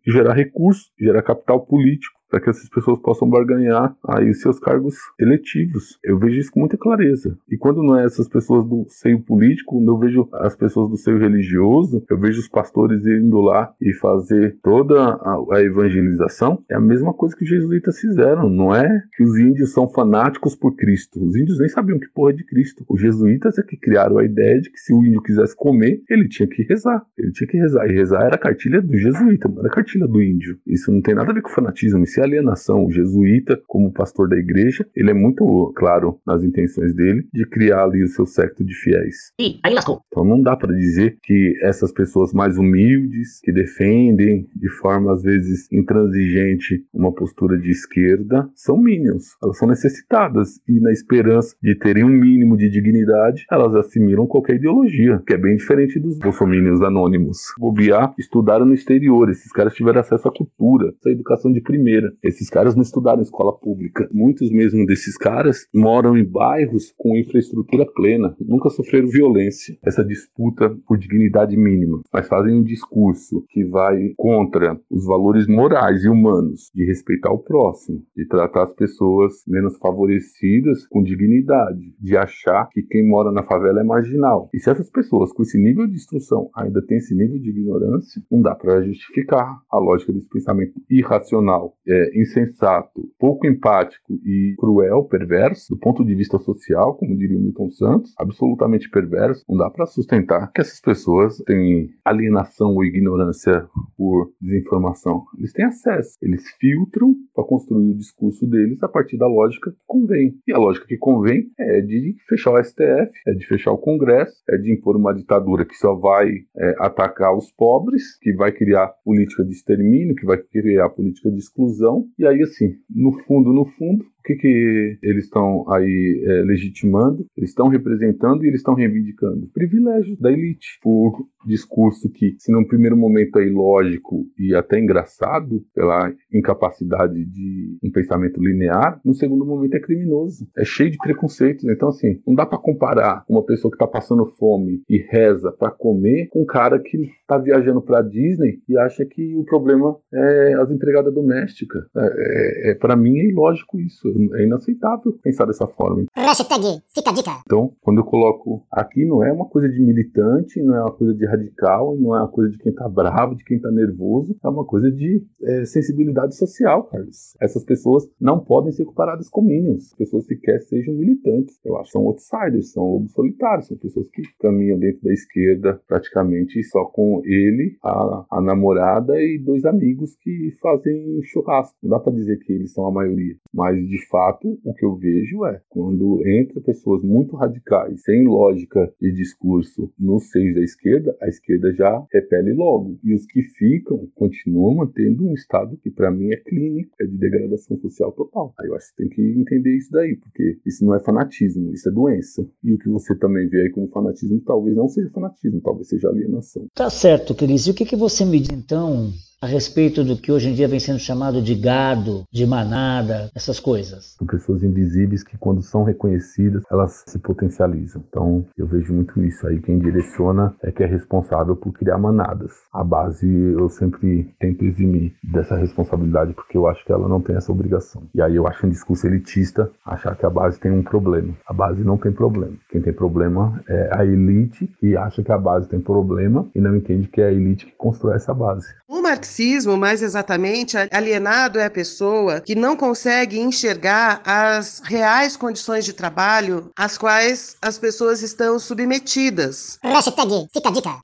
gerar recursos, gerar capital político político para que essas pessoas possam barganhar aí os seus cargos eletivos. Eu vejo isso com muita clareza. E quando não é essas pessoas do seio político, quando eu vejo as pessoas do seio religioso, eu vejo os pastores indo lá e fazer toda a, a evangelização, é a mesma coisa que os jesuítas fizeram. Não é que os índios são fanáticos por Cristo. Os índios nem sabiam que porra de Cristo. Os jesuítas é que criaram a ideia de que se o índio quisesse comer, ele tinha que rezar. Ele tinha que rezar. E rezar era a cartilha do jesuíta, não era a cartilha do índio. Isso não tem nada a ver com fanatismo. Isso é alienação. O jesuíta, como pastor da igreja, ele é muito claro nas intenções dele de criar ali o seu secto de fiéis. Ih, aí lascou. Então não dá para dizer que essas pessoas mais humildes, que defendem de forma às vezes intransigente uma postura de esquerda, são minions. Elas são necessitadas e na esperança de terem um mínimo de dignidade, elas assimilam qualquer ideologia, que é bem diferente dos bolsominions anônimos. Bobear, estudaram no exterior, esses caras tiveram acesso à cultura, à educação de primeira. Esses caras não estudaram escola pública. Muitos mesmo desses caras moram em bairros com infraestrutura plena, nunca sofreram violência. Essa disputa por dignidade mínima, mas fazem um discurso que vai contra os valores morais e humanos de respeitar o próximo, de tratar as pessoas menos favorecidas com dignidade, de achar que quem mora na favela é marginal. E se essas pessoas com esse nível de instrução ainda têm esse nível de ignorância, não dá para justificar a lógica desse pensamento irracional, é, insensato, pouco empático e cruel, perverso, do ponto de vista social, como diria o Milton Santos, absolutamente perverso. Não dá para sustentar que essas pessoas têm alienação ou ignorância por desinformação. Eles têm acesso, eles filtram para construir o discurso deles a partir da lógica que convém. E a lógica que convém é de fechar o STF, é de fechar o Congresso, é de impor uma ditadura que só vai é, atacar os pobres, que vai criar política de extermínio, que vai criar política de exclusão. E aí, assim, no fundo, no fundo, o que, que eles estão aí é, legitimando? Eles estão representando e eles estão reivindicando privilégios da elite por discurso que, se num primeiro momento é ilógico e até engraçado pela incapacidade de um pensamento linear, no segundo momento é criminoso, é cheio de preconceitos. Então, assim, não dá para comparar uma pessoa que está passando fome e reza para comer com um cara que está viajando para Disney e acha que o problema é as empregadas domésticas. É, é, é para mim é ilógico isso é inaceitável pensar dessa forma. Hashtag fica a dica. Então, quando eu coloco aqui, não é uma coisa de militante, não é uma coisa de radical, não é uma coisa de quem tá bravo, de quem tá nervoso, é uma coisa de é, sensibilidade social, Carlos. Essas pessoas não podem ser comparadas com minions. Pessoas sequer sejam militantes. Eu acho que são outsiders, são lobos solitários, são pessoas que caminham dentro da esquerda praticamente só com ele, a, a namorada e dois amigos que fazem churrasco. Não dá para dizer que eles são a maioria, mas de fato, o que eu vejo é quando entra pessoas muito radicais, sem lógica de discurso no seio da esquerda, a esquerda já repele logo. E os que ficam continuam mantendo um estado que, para mim, é clínico, é de degradação social total. Aí eu acho que tem que entender isso daí, porque isso não é fanatismo, isso é doença. E o que você também vê aí como fanatismo talvez não seja fanatismo, talvez seja alienação. Tá certo, Cris. E o que, que você me diz então a respeito do que hoje em dia vem sendo chamado de gado, de manada, essas coisas? São pessoas invisíveis que, quando são reconhecidas, elas se potencializam. Então, eu vejo muito isso aí. Quem direciona é que é responsável por criar manadas. A base, eu sempre tento eximir dessa responsabilidade, porque eu acho que ela não tem essa obrigação. E aí eu acho um discurso elitista achar que a base tem um problema. A base não tem problema. Quem tem problema é a elite que acha que a base tem problema e não entende que é a elite que constrói essa base. O marxismo, mais exatamente, alienado é a pessoa que não consegue enxergar as reais condições de trabalho às quais as pessoas estão submetidas. Hashtag fica a dica.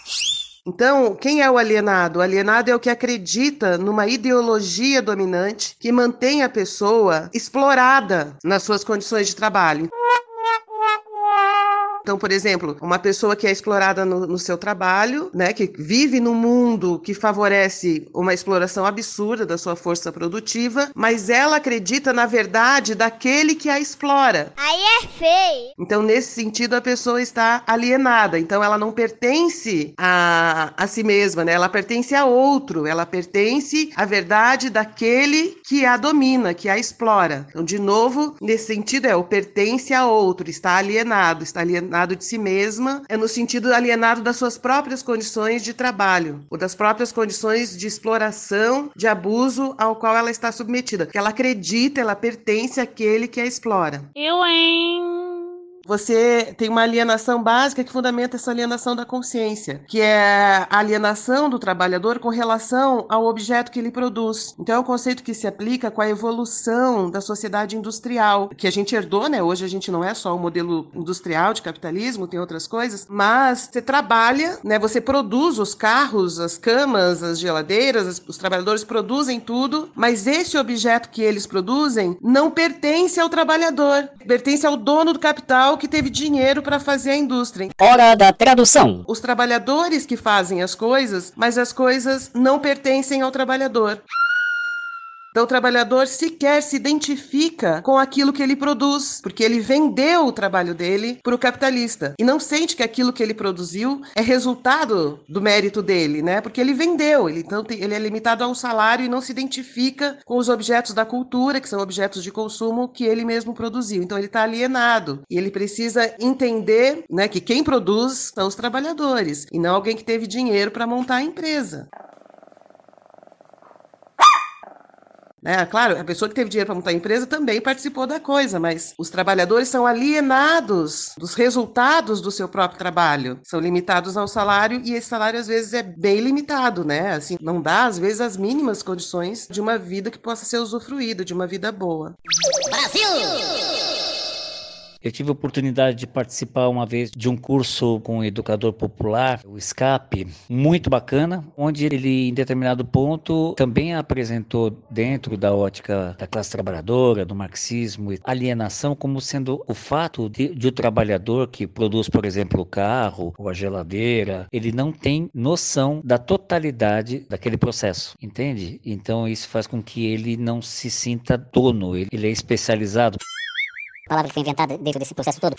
Então, quem é o alienado? O alienado é o que acredita numa ideologia dominante que mantém a pessoa explorada nas suas condições de trabalho. Então, por exemplo, uma pessoa que é explorada no, no, seu trabalho, né, que vive num mundo que favorece uma exploração absurda da sua força produtiva, mas ela acredita na verdade daquele que a explora. Aí é feio. Então, nesse sentido, a pessoa está alienada. Então, ela não pertence a, a si mesma, né? Ela pertence a outro. Ela pertence à verdade daquele que a domina, que a explora. Então, de novo, nesse sentido, é o pertence a outro, está alienado, está alienado alienado de si mesma, é no sentido alienado das suas próprias condições de trabalho, ou das próprias condições de exploração, de abuso ao qual ela está submetida. Que ela acredita, ela pertence àquele que a explora. Eu, hein? Você tem uma alienação básica que fundamenta essa alienação da consciência, que é a alienação do trabalhador com relação ao objeto que ele produz. Então é um conceito que se aplica com a evolução da sociedade industrial, que a gente herdou, né? Hoje a gente não é só o modelo industrial de capitalismo, tem outras coisas, mas você trabalha, né? Você produz os carros, as camas, as geladeiras, os trabalhadores produzem tudo, mas esse objeto que eles produzem não pertence ao trabalhador, pertence ao dono do capital que teve dinheiro para fazer a indústria. Hora da tradução. Os trabalhadores que fazem as coisas, mas as coisas não pertencem ao trabalhador. Então o trabalhador sequer se identifica com aquilo que ele produz, porque ele vendeu o trabalho dele para o capitalista e não sente que aquilo que ele produziu é resultado do mérito dele, né? Porque ele vendeu, ele, então ele é limitado a um salário e não se identifica com os objetos da cultura, que são objetos de consumo que ele mesmo produziu. Então ele está alienado e ele precisa entender, né, que quem produz são os trabalhadores e não alguém que teve dinheiro para montar a empresa. É, claro, a pessoa que teve dinheiro para montar a empresa também participou da coisa, mas os trabalhadores são alienados dos resultados do seu próprio trabalho. São limitados ao salário e esse salário às vezes é bem limitado, né? Assim, não dá às vezes as mínimas condições de uma vida que possa ser usufruída, de uma vida boa. Brasil! Eu tive a oportunidade de participar uma vez de um curso com um educador popular, o SCAP, muito bacana, onde ele, em determinado ponto, também apresentou, dentro da ótica da classe trabalhadora, do marxismo, alienação como sendo o fato de, de o trabalhador que produz, por exemplo, o carro ou a geladeira, ele não tem noção da totalidade daquele processo, entende? Então isso faz com que ele não se sinta dono, ele, ele é especializado palavra que foi inventada dentro desse processo todo.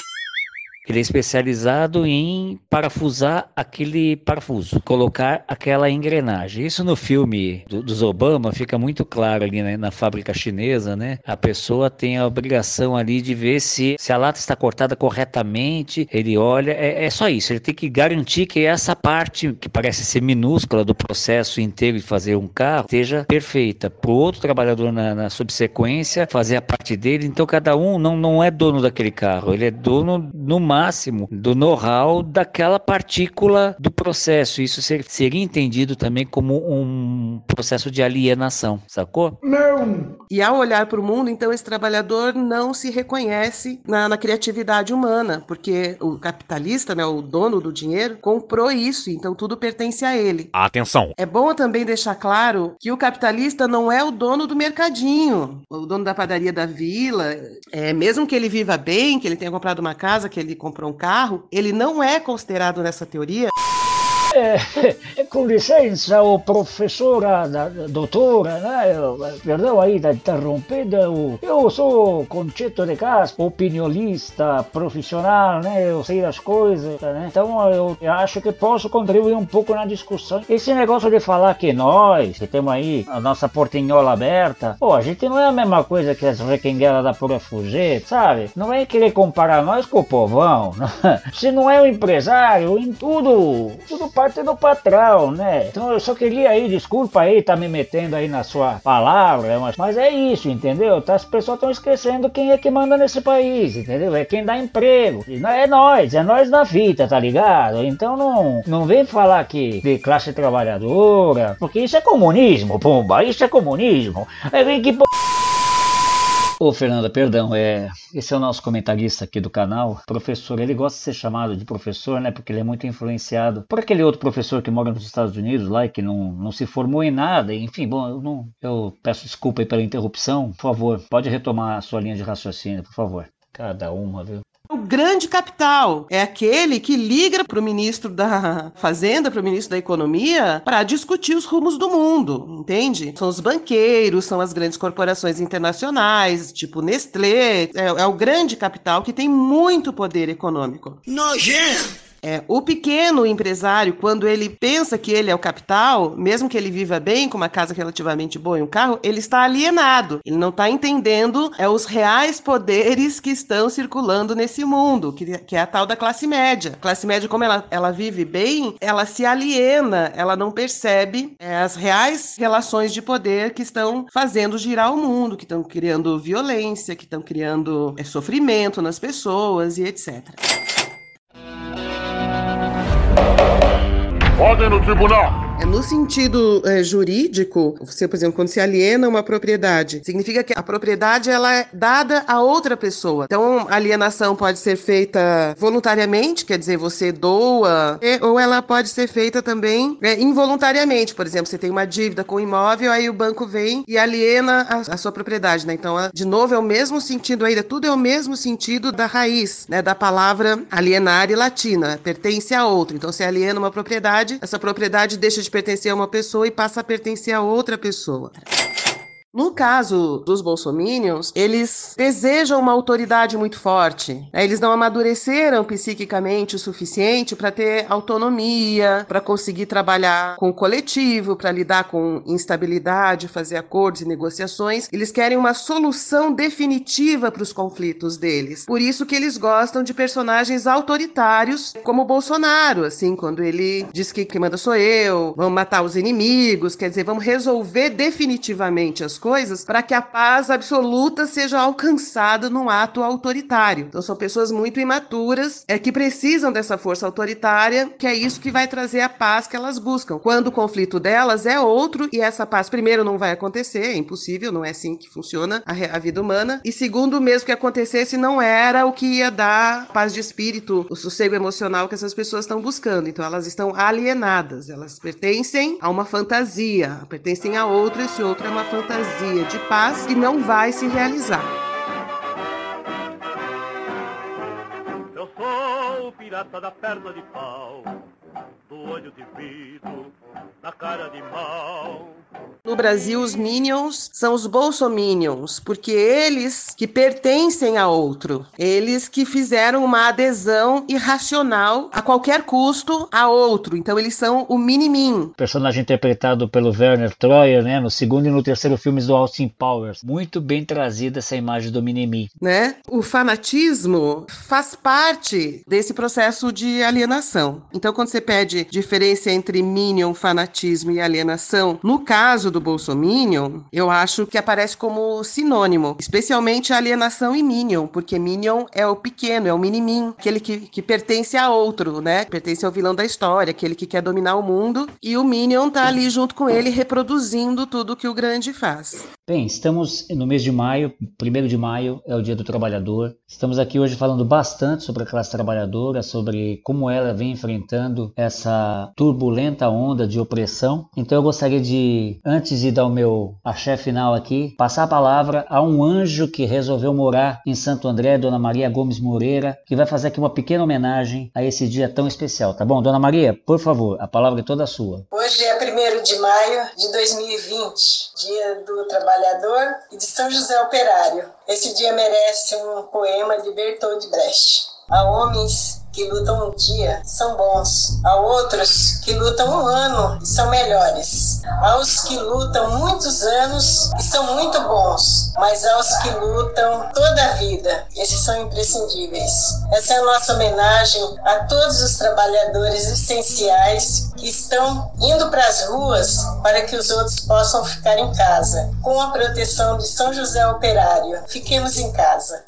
Ele é especializado em parafusar aquele parafuso, colocar aquela engrenagem. Isso no filme do, dos Obama fica muito claro ali né, na fábrica chinesa, né? A pessoa tem a obrigação ali de ver se, se a lata está cortada corretamente. Ele olha, é, é só isso. Ele tem que garantir que essa parte que parece ser minúscula do processo inteiro de fazer um carro esteja perfeita. Para o outro trabalhador na, na subsequência fazer a parte dele. Então cada um não, não é dono daquele carro. Ele é dono no máximo do know-how daquela partícula do processo. Isso seria entendido também como um processo de alienação, sacou? Não! E ao olhar para o mundo, então, esse trabalhador não se reconhece na, na, criatividade humana, porque o capitalista, né, o dono do dinheiro, comprou isso, então tudo pertence a ele. Atenção! É bom também deixar claro que o capitalista não é o dono do mercadinho, o dono da padaria da vila. É, mesmo que ele viva bem, que ele tenha comprado uma casa, que ele comprou um carro, ele não é considerado nessa teoria. É, com licença, o professora, da, doutora, né? Perdão aí da interrompida, eu, sou Conceito de Castro, opiniolista, profissional, né? Eu sei das coisas, né? Então eu acho que posso contribuir um pouco na discussão. Esse negócio de falar que nós, que temos aí a nossa portinhola aberta, pô, a gente não é a mesma coisa que as requenguelas da Pura Fugê, sabe? Não é querer comparar nós com o povão. Né? Se não é o empresário, em tudo, tudo parte do patrão, né? Então eu só queria aí, desculpa aí, tá me metendo aí na sua palavra, mas, mas é isso, entendeu? Tá, as pessoas estão esquecendo quem é que manda nesse país, entendeu? É quem dá emprego. É nós, é nós na fita, tá ligado? Então não, não vem falar que de classe trabalhadora, porque isso é comunismo, pumba, isso é comunismo. É que Ô Fernanda, perdão, é, esse é o nosso comentarista aqui do canal. Professor, ele gosta de ser chamado de professor, né? Porque ele é muito influenciado por aquele outro professor que mora nos Estados Unidos lá e que não, não se formou em nada. Enfim, bom, eu, não, eu peço desculpa aí pela interrupção. Por favor, pode retomar a sua linha de raciocínio, por favor. Cada uma, viu? O grande capital é aquele que liga para o ministro da Fazenda, para o ministro da Economia, para discutir os rumos do mundo, entende? São os banqueiros, são as grandes corporações internacionais, tipo Nestlé. É, é o grande capital que tem muito poder econômico. Nojento! É, o pequeno empresário, quando ele pensa que ele é o capital, mesmo que ele viva bem, com uma casa relativamente boa e um carro, ele está alienado. Ele não está entendendo é, os reais poderes que estão circulando nesse mundo, que, que é a tal da classe média. A classe média, como ela, ela vive bem, ela se aliena, ela não percebe é, as reais relações de poder que estão fazendo girar o mundo, que estão criando violência, que estão criando é, sofrimento nas pessoas e etc. Ordem no tribunal! É, no sentido é, jurídico, você, por exemplo, quando se aliena uma propriedade, significa que a propriedade ela é dada a outra pessoa. Então, a alienação pode ser feita voluntariamente, quer dizer, você doa, ou ela pode ser feita também é, involuntariamente. Por exemplo, você tem uma dívida com o imóvel, aí o banco vem e aliena a, a sua propriedade, né? Então, de novo, é o mesmo sentido ainda, tudo é o mesmo sentido da raiz, né, da palavra alienar e latina, pertence a outro. Então, se aliena uma propriedade, essa propriedade deixa de pertencer a uma pessoa e passa a pertencer a outra pessoa. No caso dos bolsominions, eles desejam uma autoridade muito forte. né? Eles não amadureceram psiquicamente o suficiente para ter autonomia, para conseguir trabalhar com o coletivo, para lidar com instabilidade, fazer acordos e negociações. Eles querem uma solução definitiva para os conflitos deles. Por isso que eles gostam de personagens autoritários, como Bolsonaro, assim, quando ele diz que quem manda sou eu, vamos matar os inimigos, quer dizer, vamos resolver definitivamente as coisas para que a paz absoluta seja alcançada num ato autoritário. Então são pessoas muito imaturas, é que precisam dessa força autoritária, que é isso que vai trazer a paz que elas buscam. Quando o conflito delas é outro e essa paz primeiro não vai acontecer, é impossível, não é assim que funciona a, a vida humana. E segundo, mesmo que acontecesse, não era o que ia dar paz de espírito, o sossego emocional que essas pessoas estão buscando. Então elas estão alienadas, elas pertencem a uma fantasia, pertencem a outro, esse outro é uma fantasia de paz que não vai se realizar. Eu sou o pirata da perna de pau, do olho de vidro, da cara de mal. No Brasil, os minions são os bolsominions, porque eles que pertencem a outro, eles que fizeram uma adesão irracional a qualquer custo a outro. Então eles são o minimin. Personagem interpretado pelo Werner Troyer, né? No segundo e no terceiro filmes do Austin Powers. Muito bem trazida essa imagem do Minimi. Né? O fanatismo faz parte desse processo de alienação. Então, quando você pede diferença entre minion, fanatismo e alienação, no caso do Bolsominion, eu acho que aparece como sinônimo, especialmente alienação e minion, porque minion é o pequeno, é o minimin, aquele que, que pertence a outro, né? Pertence ao vilão da história, aquele que quer dominar o mundo, e o minion tá ali junto com ele reproduzindo tudo que o grande faz. Bem, estamos no mês de maio, primeiro de maio é o Dia do Trabalhador. Estamos aqui hoje falando bastante sobre a classe trabalhadora, sobre como ela vem enfrentando essa turbulenta onda de opressão. Então eu gostaria de, antes de dar o meu axé final aqui, passar a palavra a um anjo que resolveu morar em Santo André, Dona Maria Gomes Moreira, que vai fazer aqui uma pequena homenagem a esse dia tão especial, tá bom? Dona Maria, por favor, a palavra é toda sua. Hoje é 1 de maio de 2020, Dia do Trabalhador e de São José Operário. Esse dia merece um poema de Bertold Brecht. Há homens que lutam um dia, são bons. Há outros que lutam um ano e são melhores. Há os que lutam muitos anos e são muito bons. Mas há os que lutam toda a vida. Esses são imprescindíveis. Essa é a nossa homenagem a todos os trabalhadores essenciais que estão indo para as ruas para que os outros possam ficar em casa. Com a proteção de São José Operário. Fiquemos em casa.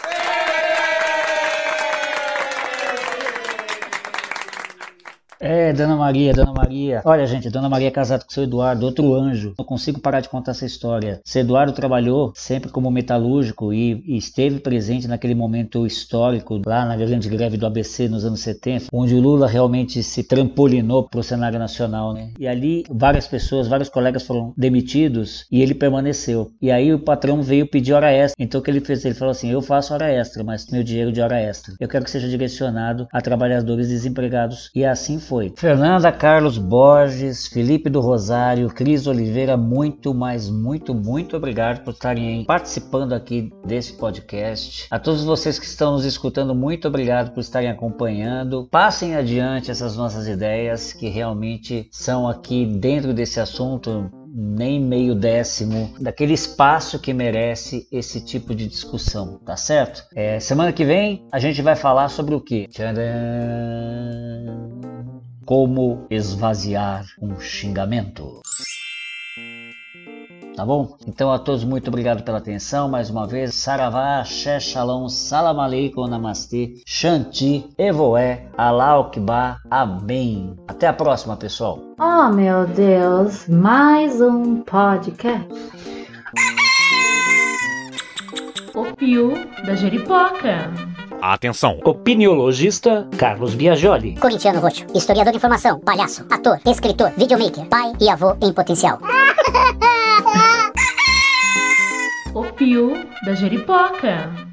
É, Dona Maria, Dona Maria. Olha, gente, Dona Maria é casada com seu Eduardo, outro anjo. Não consigo parar de contar essa história. Seu Eduardo trabalhou sempre como metalúrgico e, e esteve presente naquele momento histórico, lá na grande greve do ABC nos anos 70, onde o Lula realmente se trampolinou para o cenário nacional, né? E ali várias pessoas, vários colegas foram demitidos e ele permaneceu. E aí o patrão veio pedir hora extra. Então o que ele fez? Ele falou assim: Eu faço hora extra, mas meu dinheiro de hora extra. Eu quero que seja direcionado a trabalhadores desempregados. E assim foi. Fernanda Carlos Borges, Felipe do Rosário, Cris Oliveira, muito, mas muito, muito obrigado por estarem participando aqui desse podcast. A todos vocês que estão nos escutando, muito obrigado por estarem acompanhando. Passem adiante essas nossas ideias que realmente são aqui dentro desse assunto nem meio décimo daquele espaço que merece esse tipo de discussão, tá certo? É, semana que vem a gente vai falar sobre o que? Como esvaziar um xingamento. Tá bom? Então a todos muito obrigado pela atenção mais uma vez. Saravá, Axé, Shalom, Salam Aleikum, Namastê, Shanti, Evoé, Alaukba, Amém. Até a próxima, pessoal. Oh, meu Deus, mais um podcast. O Pio da Jeripoca. Atenção! Opiniologista Carlos Biagioli. Corintiano Roxo, historiador de informação, palhaço, ator, escritor, videomaker, pai e avô em potencial. O Pio da Jeripoca.